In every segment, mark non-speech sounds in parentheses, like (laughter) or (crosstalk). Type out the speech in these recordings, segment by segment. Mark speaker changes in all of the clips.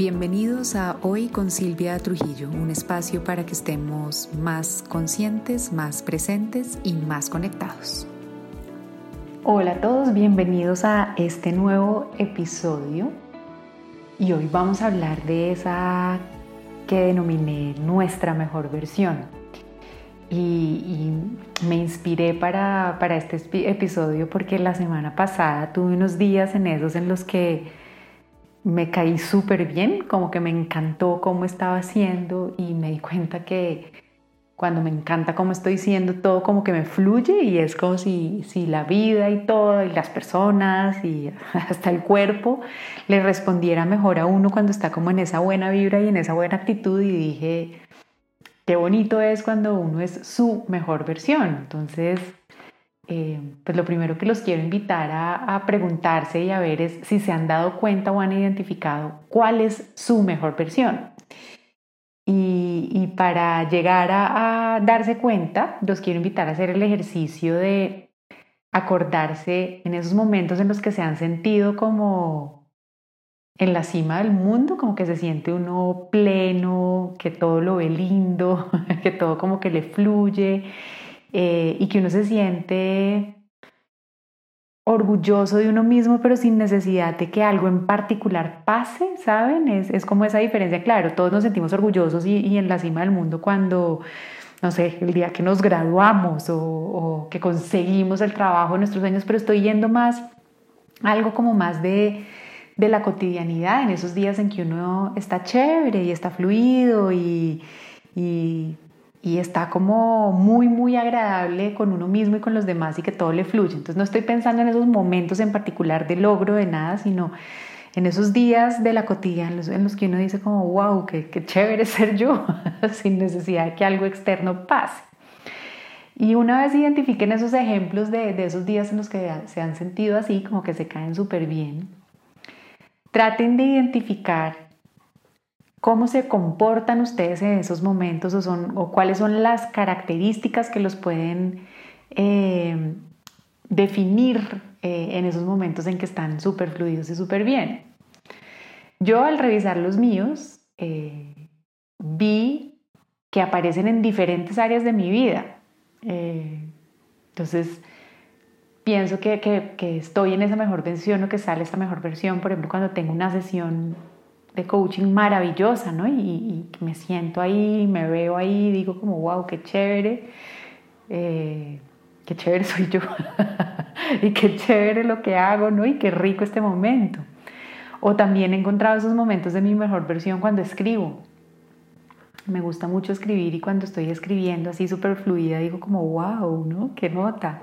Speaker 1: Bienvenidos a Hoy con Silvia Trujillo, un espacio para que estemos más conscientes, más presentes y más conectados. Hola a todos, bienvenidos a este nuevo episodio y hoy vamos a hablar de esa que denominé nuestra mejor versión. Y, me inspiré para, para este episodio porque la semana pasada tuve unos días en esos en los que me caí súper bien, como que me encantó cómo estaba haciendo y me di cuenta que cuando me encanta cómo estoy siendo, todo como que me fluye y es como si, si la vida y todo, y las personas y (laughs) hasta el cuerpo le respondiera mejor a uno cuando está como en esa buena vibra y en esa buena actitud y dije, qué bonito es cuando uno es su mejor versión. Entonces, eh, pues lo primero que los quiero invitar a, preguntarse y a ver es si se han dado cuenta o han identificado cuál es su mejor versión. Y, para llegar a, darse cuenta, los quiero invitar a hacer el ejercicio de acordarse en esos momentos en los que se han sentido como en la cima del mundo, como que se siente uno pleno, que todo lo ve lindo, (laughs) que todo como que le fluye eh, y que uno se siente orgulloso de uno mismo, pero sin necesidad de que algo en particular pase, ¿saben? Es, es como esa diferencia, claro, todos nos sentimos orgullosos y, y, en la cima del mundo cuando, no sé, el día que nos graduamos o, o que conseguimos el trabajo de nuestros sueños, pero estoy yendo más, algo como más de, de la cotidianidad, en esos días en que uno está chévere y está fluido y, y y está como muy, muy agradable con uno mismo y con los demás y que todo le fluye. Entonces no estoy pensando en esos momentos en particular de logro, de nada, sino en esos días de la cotidiana en los, que uno dice como, wow, qué, qué chévere (laughs) ser yo, (laughs) sin necesidad de que algo externo pase. Y una vez identifiquen esos ejemplos de, de esos días en los que se han sentido así, como que se caen súper bien, traten de identificar ¿Cómo se comportan ustedes en esos momentos o, son, o cuáles son las características que los pueden eh, definir eh, en esos momentos en que están súper fluidos y súper bien? Yo al revisar los míos eh, vi que aparecen en diferentes áreas de mi vida. entonces, pienso que, que, estoy en esa mejor versión o que sale esta mejor versión, por ejemplo, cuando tengo una sesión de coaching maravillosa, ¿no? Y, me siento ahí, me veo ahí, digo como, wow, qué chévere, eh, qué chévere soy yo, (laughs) y qué chévere lo que hago, ¿no? Y qué rico este momento. O también he encontrado esos momentos de mi mejor versión cuando escribo. Me gusta mucho escribir y cuando estoy escribiendo así súper fluida digo como, wow, ¿no? Qué nota.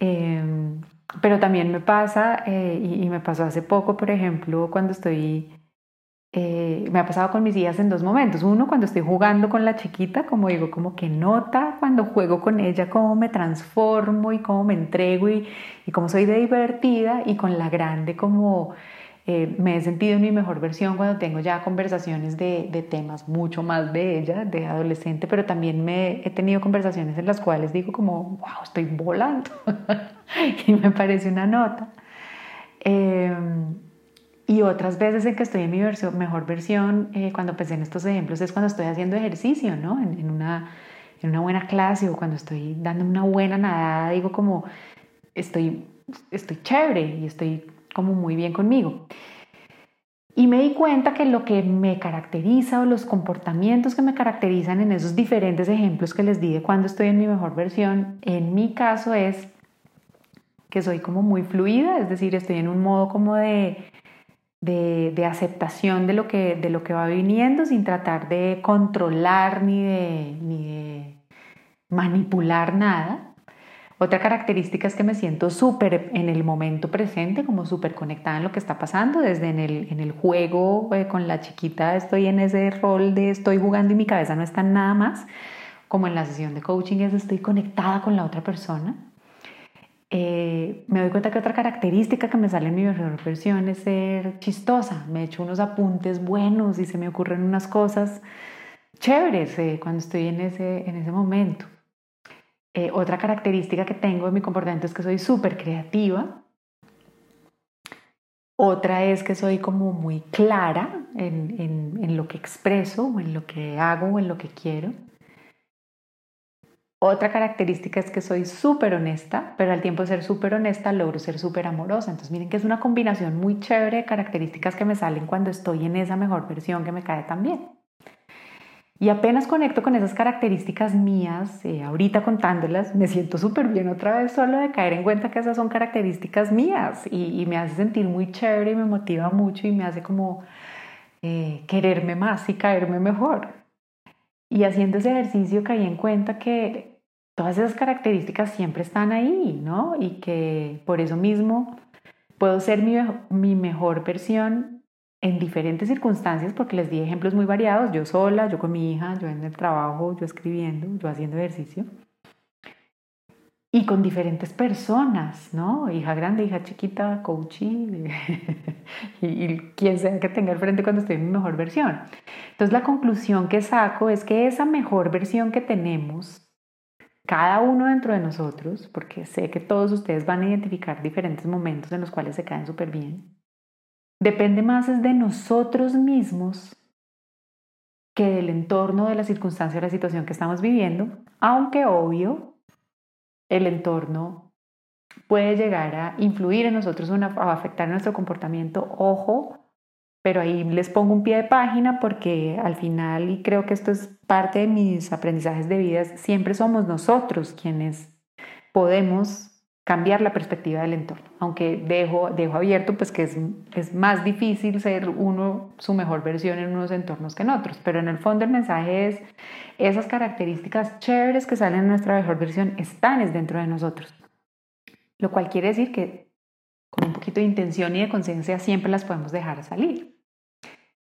Speaker 1: Em, pero también me pasa, eh, y me pasó hace poco, por ejemplo, cuando estoy eh, me ha pasado con mis hijas en dos momentos. Uno, cuando estoy jugando con la chiquita, como digo, como que nota cuando juego con ella cómo me transformo y cómo me entrego y, cómo soy divertida. Y con la grande, como eh, me he sentido en mi mejor versión cuando tengo ya conversaciones de, temas mucho más de ella, de adolescente, pero también me he tenido conversaciones en las cuales digo como, wow, estoy volando. (laughs) y me parece una nota. Eh, y otras veces en que estoy en mi mejor versión, eh, cuando pensé en estos ejemplos, es cuando estoy haciendo ejercicio, ¿no? En, una, en una buena clase o cuando estoy dando una buena nadada, digo como, estoy, estoy chévere y estoy como muy bien conmigo. Y me di cuenta que lo que me caracteriza o los comportamientos que me caracterizan en esos diferentes ejemplos que les di de cuando estoy en mi mejor versión, en mi caso es que soy como muy fluida, es decir, estoy en un modo como de de, aceptación de lo, que, de lo que va viniendo sin tratar de controlar ni de, ni de manipular nada. Otra característica es que me siento súper en el momento presente, como súper conectada en lo que está pasando, desde en el, en el juego eh, con la chiquita estoy en ese rol de estoy jugando y mi cabeza no está nada más, como en la sesión de coaching es estoy conectada con la otra persona. Eh, me doy cuenta que otra característica que me sale en mi mejor versión es ser chistosa. Me echo unos apuntes buenos y se me ocurren unas cosas chéveres eh, cuando estoy en ese, en ese momento. Eh, otra característica que tengo en mi comportamiento es que soy súper creativa. Otra es que soy como muy clara en, en, lo que expreso o en lo que hago o en lo que quiero. Otra característica es que soy súper honesta, pero al tiempo de ser súper honesta logro ser súper amorosa. Entonces miren que es una combinación muy chévere de características que me salen cuando estoy en esa mejor versión que me cae tan bien. Y apenas conecto con esas características mías, eh, ahorita contándolas, me siento súper bien otra vez solo de caer en cuenta que esas son características mías y, me hace sentir muy chévere y me motiva mucho y me hace como eh, quererme más y caerme mejor. Y haciendo ese ejercicio caí en cuenta que todas esas características siempre están ahí, ¿no? Y que por eso mismo puedo ser mi, mi mejor versión en diferentes circunstancias, porque les di ejemplos muy variados, yo sola, yo con mi hija, yo en el trabajo, yo escribiendo, yo haciendo ejercicio, y con diferentes personas, ¿no? Hija grande, hija chiquita, coach (laughs) y, y, quien sea que tenga al frente cuando estoy en mi mejor versión. Entonces la conclusión que saco es que esa mejor versión que tenemos, cada uno dentro de nosotros, porque sé que todos ustedes van a identificar diferentes momentos en los cuales se caen súper bien, depende más es de nosotros mismos que del entorno, de la circunstancia o la situación que estamos viviendo, aunque obvio, el entorno puede llegar a influir en nosotros o a afectar nuestro comportamiento, ojo, pero ahí les pongo un pie de página porque al final, y creo que esto es parte de mis aprendizajes de vida, siempre somos nosotros quienes podemos cambiar la perspectiva del entorno, aunque dejo, dejo abierto pues que es, es, más difícil ser uno su mejor versión en unos entornos que en otros, pero en el fondo el mensaje es esas características chéveres que salen en nuestra mejor versión están dentro de nosotros, lo cual quiere decir que con un poquito de intención y de conciencia siempre las podemos dejar salir.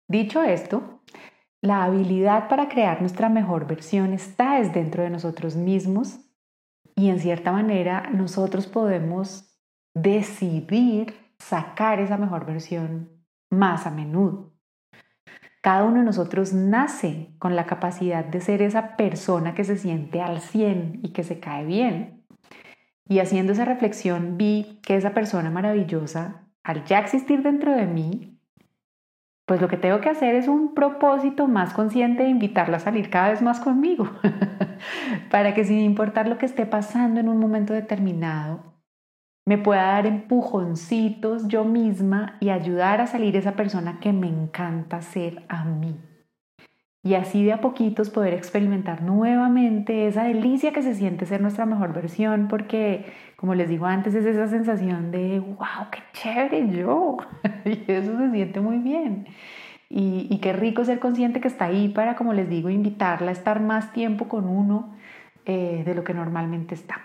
Speaker 1: Dicho esto, la habilidad para crear nuestra mejor versión está es dentro de nosotros mismos y en cierta manera nosotros podemos decidir sacar esa mejor versión más a menudo. Cada uno de nosotros nace con la capacidad de ser esa persona que se siente al 100 y que se cae bien. Y haciendo esa reflexión vi que esa persona maravillosa, al ya existir dentro de mí, pues lo que tengo que hacer es un propósito más consciente de invitarla a salir cada vez más conmigo, (laughs) para que sin importar lo que esté pasando en un momento determinado, me pueda dar empujoncitos yo misma y ayudar a salir esa persona que me encanta ser a mí y así de a poquitos poder experimentar nuevamente esa delicia que se siente ser nuestra mejor versión, porque como les digo antes, es esa sensación de, wow, qué chévere yo, (laughs) y eso se siente muy bien. Y, qué rico ser consciente que está ahí para, como les digo, invitarla a estar más tiempo con uno eh, de lo que normalmente está.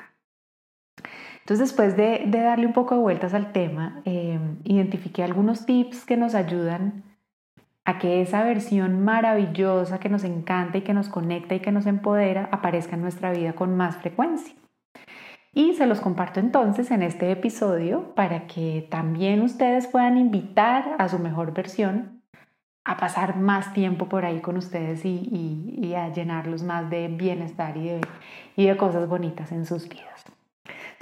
Speaker 1: Entonces, después de, darle un poco de vueltas al tema, eh, identifiqué algunos tips que nos ayudan a que esa versión maravillosa que nos encanta y que nos conecta y que nos empodera aparezca en nuestra vida con más frecuencia. Y se los comparto entonces en este episodio para que también ustedes puedan invitar a su mejor versión a pasar más tiempo por ahí con ustedes y, a llenarlos más de bienestar y y de cosas bonitas en sus vidas.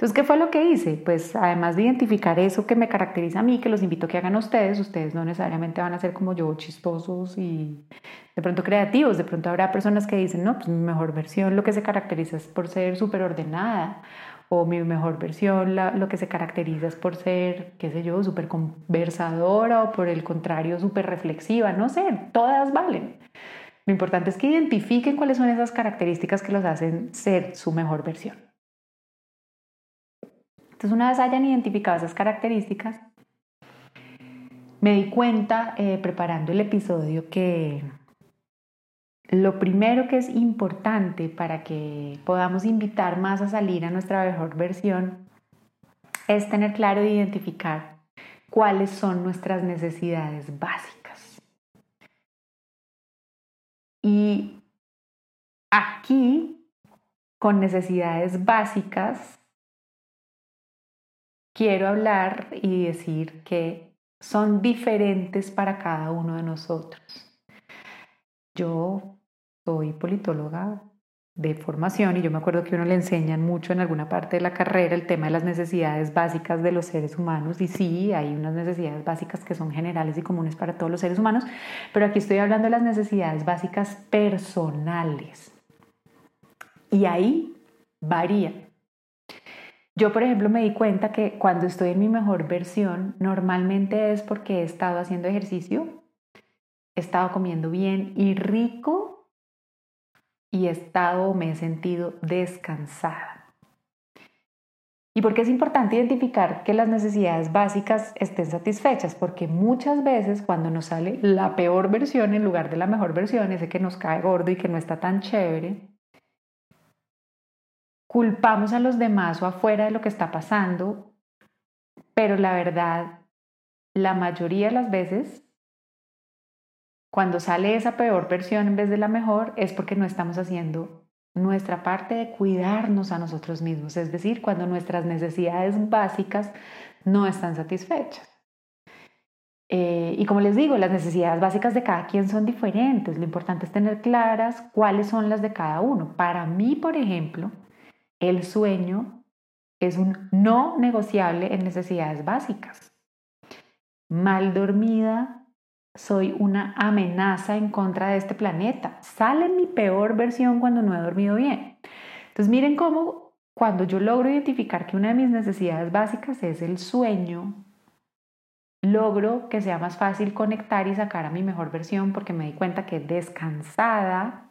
Speaker 1: Entonces, ¿qué fue lo que hice? Pues además de identificar eso que me caracteriza a mí, que los invito a que hagan ustedes, ustedes no necesariamente van a ser como yo, chistosos y de pronto creativos, de pronto habrá personas que dicen, no, pues mi mejor versión lo que se caracteriza es por ser súper ordenada, o mi mejor versión lo que se caracteriza es por ser, qué sé yo, súper conversadora o por el contrario súper reflexiva, no sé, todas valen. Lo importante es que identifiquen cuáles son esas características que los hacen ser su mejor versión. Entonces, una vez hayan identificado esas características, me di cuenta eh, preparando el episodio que lo primero que es importante para que podamos invitar más a salir a nuestra mejor versión es tener claro e identificar cuáles son nuestras necesidades básicas. Y aquí, con necesidades básicas, quiero hablar y decir que son diferentes para cada uno de nosotros. Yo soy politóloga, de formación y yo me acuerdo que uno le enseñan mucho en alguna parte de la carrera el tema de las necesidades básicas de los seres humanos y sí, hay unas necesidades básicas que son generales y comunes para todos los seres humanos, pero aquí estoy hablando de las necesidades básicas personales y ahí varía. Yo, por ejemplo, me di cuenta que cuando estoy en mi mejor versión, normalmente es porque he estado haciendo ejercicio, he estado comiendo bien y rico y he estado me he sentido descansada. ¿Y por qué es importante identificar que las necesidades básicas estén satisfechas? Porque muchas veces cuando nos sale la peor versión en lugar de la mejor versión, ese que nos cae gordo y que no está tan chévere, culpamos a los demás o afuera de lo que está pasando, pero la verdad, la mayoría de las veces cuando sale esa peor versión en vez de la mejor es porque no estamos haciendo nuestra parte de cuidarnos a nosotros mismos, es decir, cuando nuestras necesidades básicas no están satisfechas. Eh, y como les digo, las necesidades básicas de cada quien son diferentes. Lo importante es tener claras cuáles son las de cada uno. Para mí, por ejemplo, el sueño es un no negociable en necesidades básicas. Mal dormida soy una amenaza en contra de este planeta. Sale mi peor versión cuando no he dormido bien. Entonces miren cómo cuando yo logro identificar que una de mis necesidades básicas es el sueño, logro que sea más fácil conectar y sacar a mi mejor versión porque me di cuenta que descansada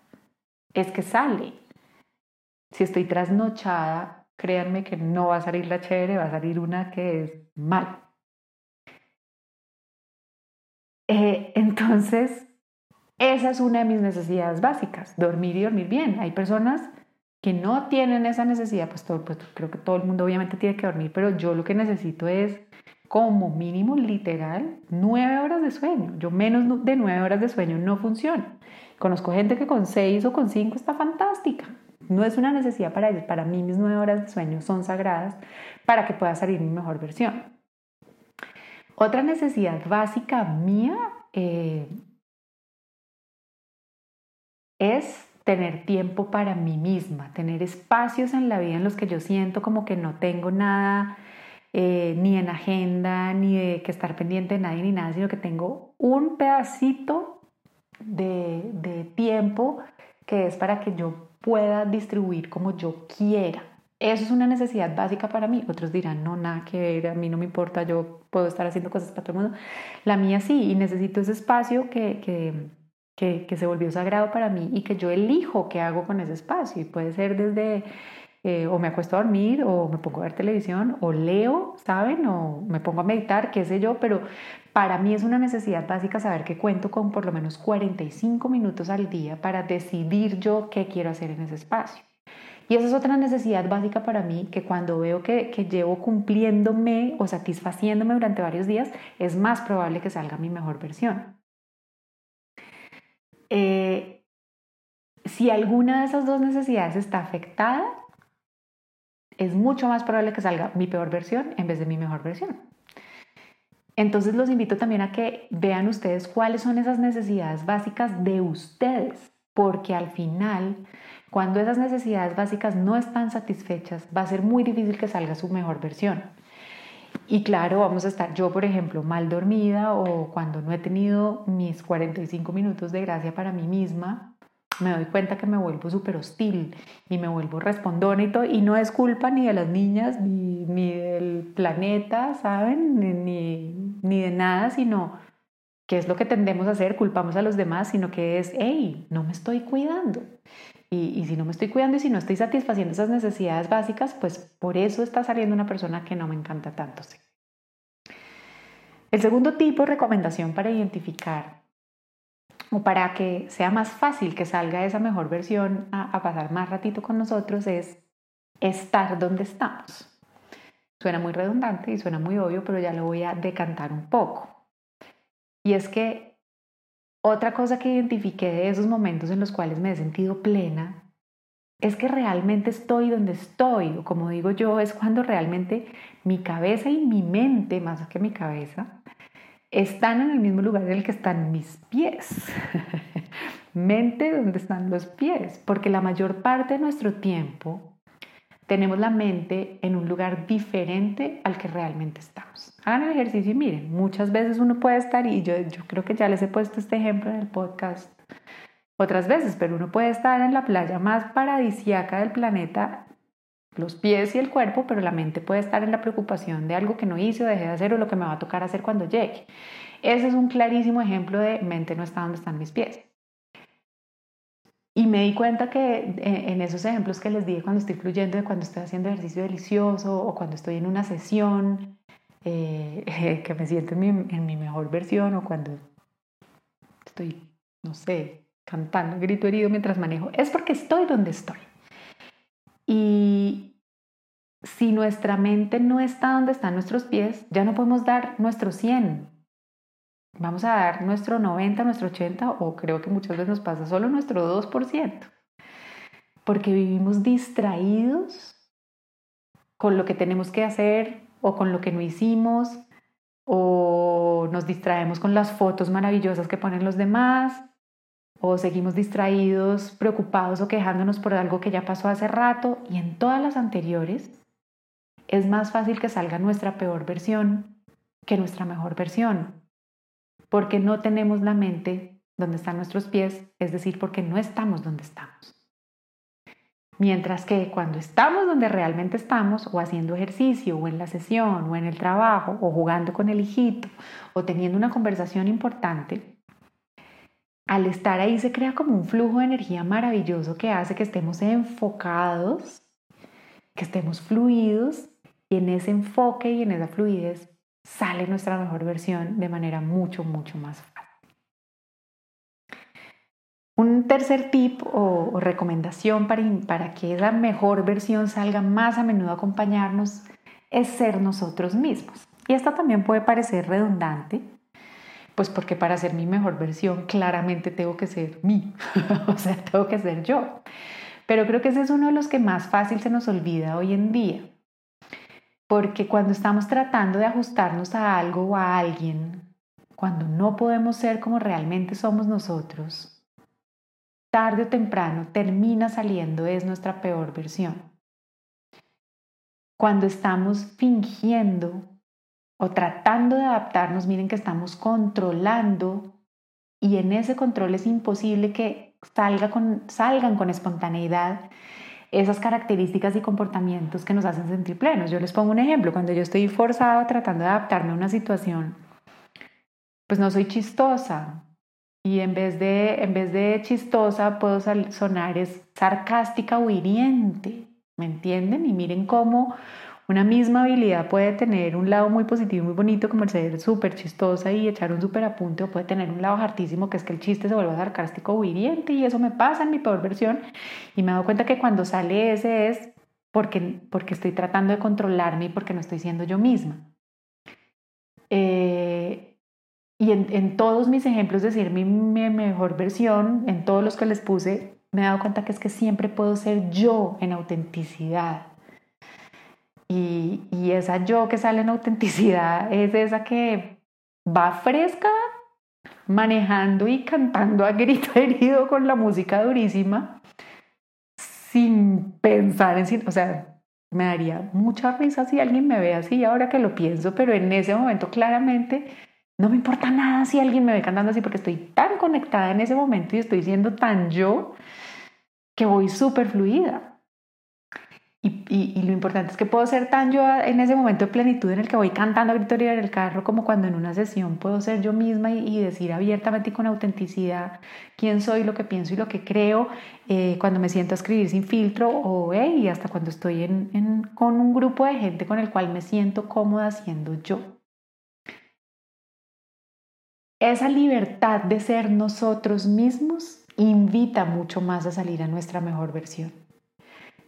Speaker 1: es que sale. Si estoy trasnochada, créanme que no va a salir la chévere, va a salir una que es mal. Eh, entonces, esa es una de mis necesidades básicas, dormir y dormir bien. Hay personas que no tienen esa necesidad, pues, todo, pues creo que todo el mundo obviamente tiene que dormir, pero yo lo que necesito es como mínimo literal nueve horas de sueño. Yo menos de nueve horas de sueño no funciona. Conozco gente que con seis o con cinco está fantástica. No es una necesidad para ellos. Para mí mis nueve horas de sueño son sagradas para que pueda salir mi mejor versión. Otra necesidad básica mía eh, es tener tiempo para mí misma, tener espacios en la vida en los que yo siento como que no tengo nada, eh, ni en agenda, ni de que estar pendiente de nadie, ni nada, sino que tengo un pedacito de, de tiempo que es para que yo pueda distribuir como yo quiera. Eso es una necesidad básica para mí. Otros dirán, no, nada que ver, a mí no me importa, yo puedo estar haciendo cosas para todo el mundo. La mía sí, y necesito ese espacio que, que, que, se volvió sagrado para mí y que yo elijo qué hago con ese espacio. Y puede ser desde, eh, o me acuesto a dormir, o me pongo a ver televisión, o leo, ¿saben? O me pongo a meditar, qué sé yo, pero para mí es una necesidad básica saber que cuento con por lo menos 45 minutos al día para decidir yo qué quiero hacer en ese espacio. Y esa es otra necesidad básica para mí, que cuando veo que, llevo cumpliéndome o satisfaciéndome durante varios días, es más probable que salga mi mejor versión. Eh, si alguna de esas dos necesidades está afectada, es mucho más probable que salga mi peor versión en vez de mi mejor versión. Entonces los invito también a que vean ustedes cuáles son esas necesidades básicas de ustedes, porque al final cuando esas necesidades básicas no están satisfechas, va a ser muy difícil que salga su mejor versión. Y claro, vamos a estar yo, por ejemplo, mal dormida o cuando no he tenido mis 45 minutos de gracia para mí misma, me doy cuenta que me vuelvo súper hostil y me vuelvo respondona y todo. Y no es culpa ni de las niñas, ni, ni del planeta, ¿saben? Ni, ni de nada, sino que es lo que tendemos a hacer, culpamos a los demás, sino que es, hey, no me estoy cuidando. Y, si no me estoy cuidando y si no estoy satisfaciendo esas necesidades básicas, pues por eso está saliendo una persona que no me encanta tanto. El segundo tipo de recomendación para identificar o para que sea más fácil que salga esa mejor versión a, a pasar más ratito con nosotros es estar donde estamos. Suena muy redundante y suena muy obvio, pero ya lo voy a decantar un poco. Y es que otra cosa que identifiqué de esos momentos en los cuales me he sentido plena es que realmente estoy donde estoy, o como digo yo, es cuando realmente mi cabeza y mi mente, más que mi cabeza, están en el mismo lugar en el que están mis pies. (laughs) mente, ¿dónde están los pies? Porque la mayor parte de nuestro tiempo tenemos la mente en un lugar diferente al que realmente estamos. Hagan el ejercicio y miren, muchas veces uno puede estar, y yo, yo creo que ya les he puesto este ejemplo en el podcast otras veces, pero uno puede estar en la playa más paradisiaca del planeta, los pies y el cuerpo, pero la mente puede estar en la preocupación de algo que no hice o dejé de hacer o lo que me va a tocar hacer cuando llegue. Ese es un clarísimo ejemplo de mente no está donde están mis pies. Y me di cuenta que eh, en esos ejemplos que les dije cuando estoy fluyendo, de cuando estoy haciendo ejercicio delicioso o cuando estoy en una sesión, eh, (laughs) que me siento en mi, mejor versión o cuando estoy, no sé, cantando, grito herido mientras manejo, es porque estoy donde estoy. Y si nuestra mente no está donde están nuestros pies, ya no podemos dar nuestro 100, vamos a dar nuestro 90, nuestro 80 o creo que muchas veces nos pasa solo nuestro 2%. Porque vivimos distraídos con lo que tenemos que hacer o con lo que no hicimos o nos distraemos con las fotos maravillosas que ponen los demás o seguimos distraídos, preocupados o quejándonos por algo que ya pasó hace rato y en todas las anteriores es más fácil que salga nuestra peor versión que nuestra mejor versión porque no tenemos la mente donde están nuestros pies, es decir, porque no estamos donde estamos. Mientras que cuando estamos donde realmente estamos, o haciendo ejercicio, o en la sesión, o en el trabajo, o jugando con el hijito, o teniendo una conversación importante, al estar ahí se crea como un flujo de energía maravilloso que hace que estemos enfocados, que estemos fluidos, y en ese enfoque y en esa fluidez sale nuestra mejor versión de manera mucho, mucho más fácil. Un tercer tip o, recomendación para, para que esa mejor versión salga más a menudo a acompañarnos es ser nosotros mismos. Y esto también puede parecer redundante, pues porque para ser mi mejor versión claramente tengo que ser mí, (laughs) o sea, tengo que ser yo. Pero creo que ese es uno de los que más fácil se nos olvida hoy en día. Porque cuando estamos tratando de ajustarnos a algo o a alguien, cuando no podemos ser como realmente somos nosotros, tarde o temprano termina saliendo es nuestra peor versión. Cuando estamos fingiendo o tratando de adaptarnos, miren que estamos controlando y en ese control es imposible que salga con, salgan con espontaneidad esas características y comportamientos que nos hacen sentir plenos. Yo les pongo un ejemplo, cuando yo estoy forzado tratando de adaptarme a una situación, pues no soy chistosa y en vez de, en vez de chistosa puedo sonar es sarcástica o hiriente, ¿me entienden? Y miren cómo una misma habilidad puede tener un lado muy positivo muy bonito, como el ser súper chistosa y echar un súper apunte, o puede tener un lado hartísimo, que es que el chiste se vuelva sarcástico o hiriente, y eso me pasa en mi peor versión. Y me he dado cuenta que cuando sale ese es porque, porque estoy tratando de controlarme y porque no estoy siendo yo misma. Eh, y en, en, todos mis ejemplos, decir mi, mi mejor versión, en todos los que les puse, me he dado cuenta que es que siempre puedo ser yo en autenticidad y, esa yo que sale en autenticidad es esa que va fresca, manejando y cantando a grito (laughs) herido con la música durísima, sin pensar en. O sea, me daría mucha risa si alguien me ve así ahora que lo pienso, pero en ese momento claramente no me importa nada si alguien me ve cantando así porque estoy tan conectada en ese momento y estoy siendo tan yo que voy súper fluida. Y, lo importante es que puedo ser tan yo en ese momento de plenitud en el que voy cantando a gritoría en el carro como cuando en una sesión puedo ser yo misma y, decir abiertamente y con autenticidad quién soy, lo que pienso y lo que creo, eh, cuando me siento a escribir sin filtro o hey, hasta cuando estoy en, con un grupo de gente con el cual me siento cómoda siendo yo. Esa libertad de ser nosotros mismos invita mucho más a salir a nuestra mejor versión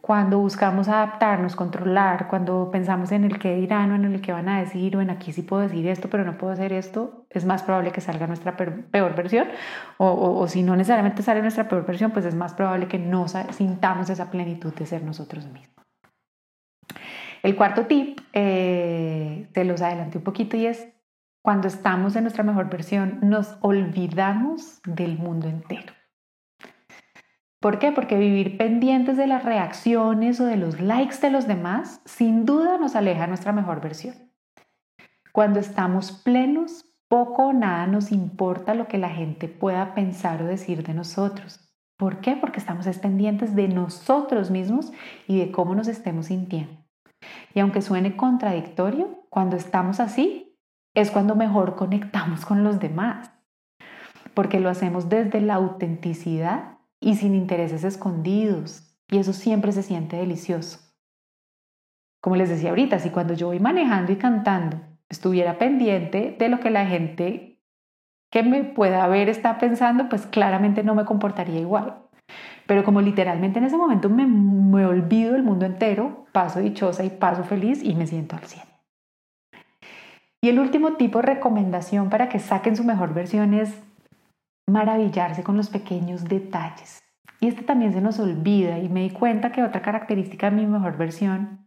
Speaker 1: cuando buscamos adaptarnos, controlar, cuando pensamos en el que dirán o en el que van a decir o en aquí sí puedo decir esto, pero no puedo hacer esto, es más probable que salga nuestra peor versión o, o, si no necesariamente sale nuestra peor versión, pues es más probable que no sintamos esa plenitud de ser nosotros mismos. El cuarto tip, eh, te los adelanté un poquito y es cuando estamos en nuestra mejor versión, nos olvidamos del mundo entero. ¿Por qué? Porque vivir pendientes de las reacciones o de los likes de los demás sin duda nos aleja de nuestra mejor versión. Cuando estamos plenos, poco o nada nos importa lo que la gente pueda pensar o decir de nosotros. ¿Por qué? Porque estamos pendientes de nosotros mismos y de cómo nos estemos sintiendo. Y aunque suene contradictorio, cuando estamos así es cuando mejor conectamos con los demás, porque lo hacemos desde la autenticidad y sin intereses escondidos, y eso siempre se siente delicioso. Como les decía ahorita, si cuando yo voy manejando y cantando estuviera pendiente de lo que la gente que me pueda ver está pensando, pues claramente no me comportaría igual. Pero como literalmente en ese momento me, me olvido del mundo entero, paso dichosa y paso feliz y me siento al 100. Y el último tipo de recomendación para que saquen su mejor versión es maravillarse con los pequeños detalles. Y este también se nos olvida y me di cuenta que otra característica de mi mejor versión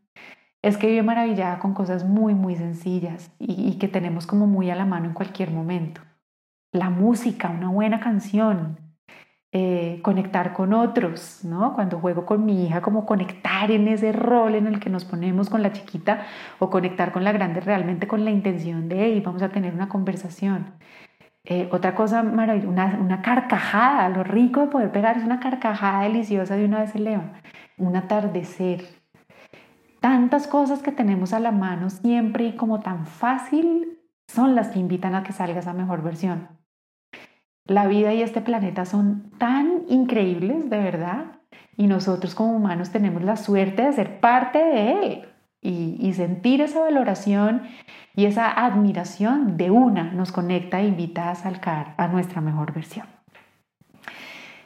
Speaker 1: es que vive maravillada con cosas muy, muy sencillas y, que tenemos como muy a la mano en cualquier momento. La música, una buena canción, eh, conectar con otros, ¿no? Cuando juego con mi hija, como conectar en ese rol en el que nos ponemos con la chiquita o conectar con la grande realmente con la intención de, hey, vamos a tener una conversación. Eh, otra cosa maravillosa, una, una, carcajada, lo rico de poder pegar es una carcajada deliciosa de una vez se eleva, un atardecer. Tantas cosas que tenemos a la mano siempre y como tan fácil son las que invitan a que salga esa mejor versión. La vida y este planeta son tan increíbles, de verdad, y nosotros como humanos tenemos la suerte de ser parte de él y, sentir esa valoración y esa admiración de una nos conecta e invita a salcar a nuestra mejor versión.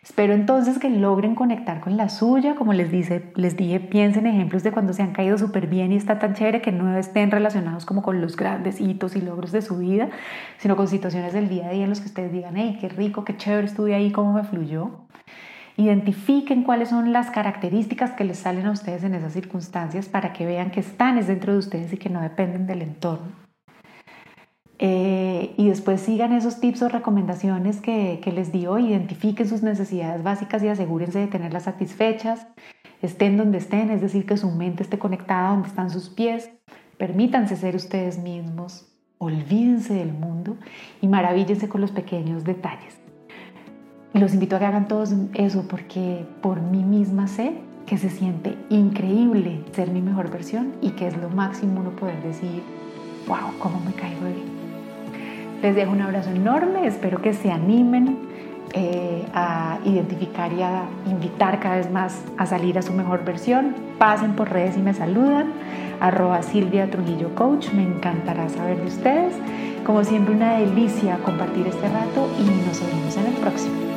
Speaker 1: Espero entonces que logren conectar con la suya, como les, dice, les dije, piensen ejemplos de cuando se han caído súper bien y está tan chévere que no estén relacionados como con los grandes hitos y logros de su vida, sino con situaciones del día a día en los que ustedes digan, hey, qué rico, qué chévere estuve ahí, cómo me fluyó. Identifiquen cuáles son las características que les salen a ustedes en esas circunstancias para que vean que están es dentro de ustedes y que no dependen del entorno. Eh, y después sigan esos tips o recomendaciones que, les dio, identifiquen sus necesidades básicas y asegúrense de tenerlas satisfechas, estén donde estén, es decir, que su mente esté conectada donde están sus pies, permítanse ser ustedes mismos, olvídense del mundo y maravíllense con los pequeños detalles. Los invito a que hagan todos eso porque por mí misma sé que se siente increíble ser mi mejor versión y que es lo máximo uno poder decir, wow, cómo me caigo de bien. Les dejo un abrazo enorme, espero que se animen eh, a identificar y a invitar cada vez más a salir a su mejor versión. Pasen por redes y me saludan. Arroba Silvia Trujillo Coach, me encantará saber de ustedes. Como siempre, una delicia compartir este rato y nos vemos en el próximo.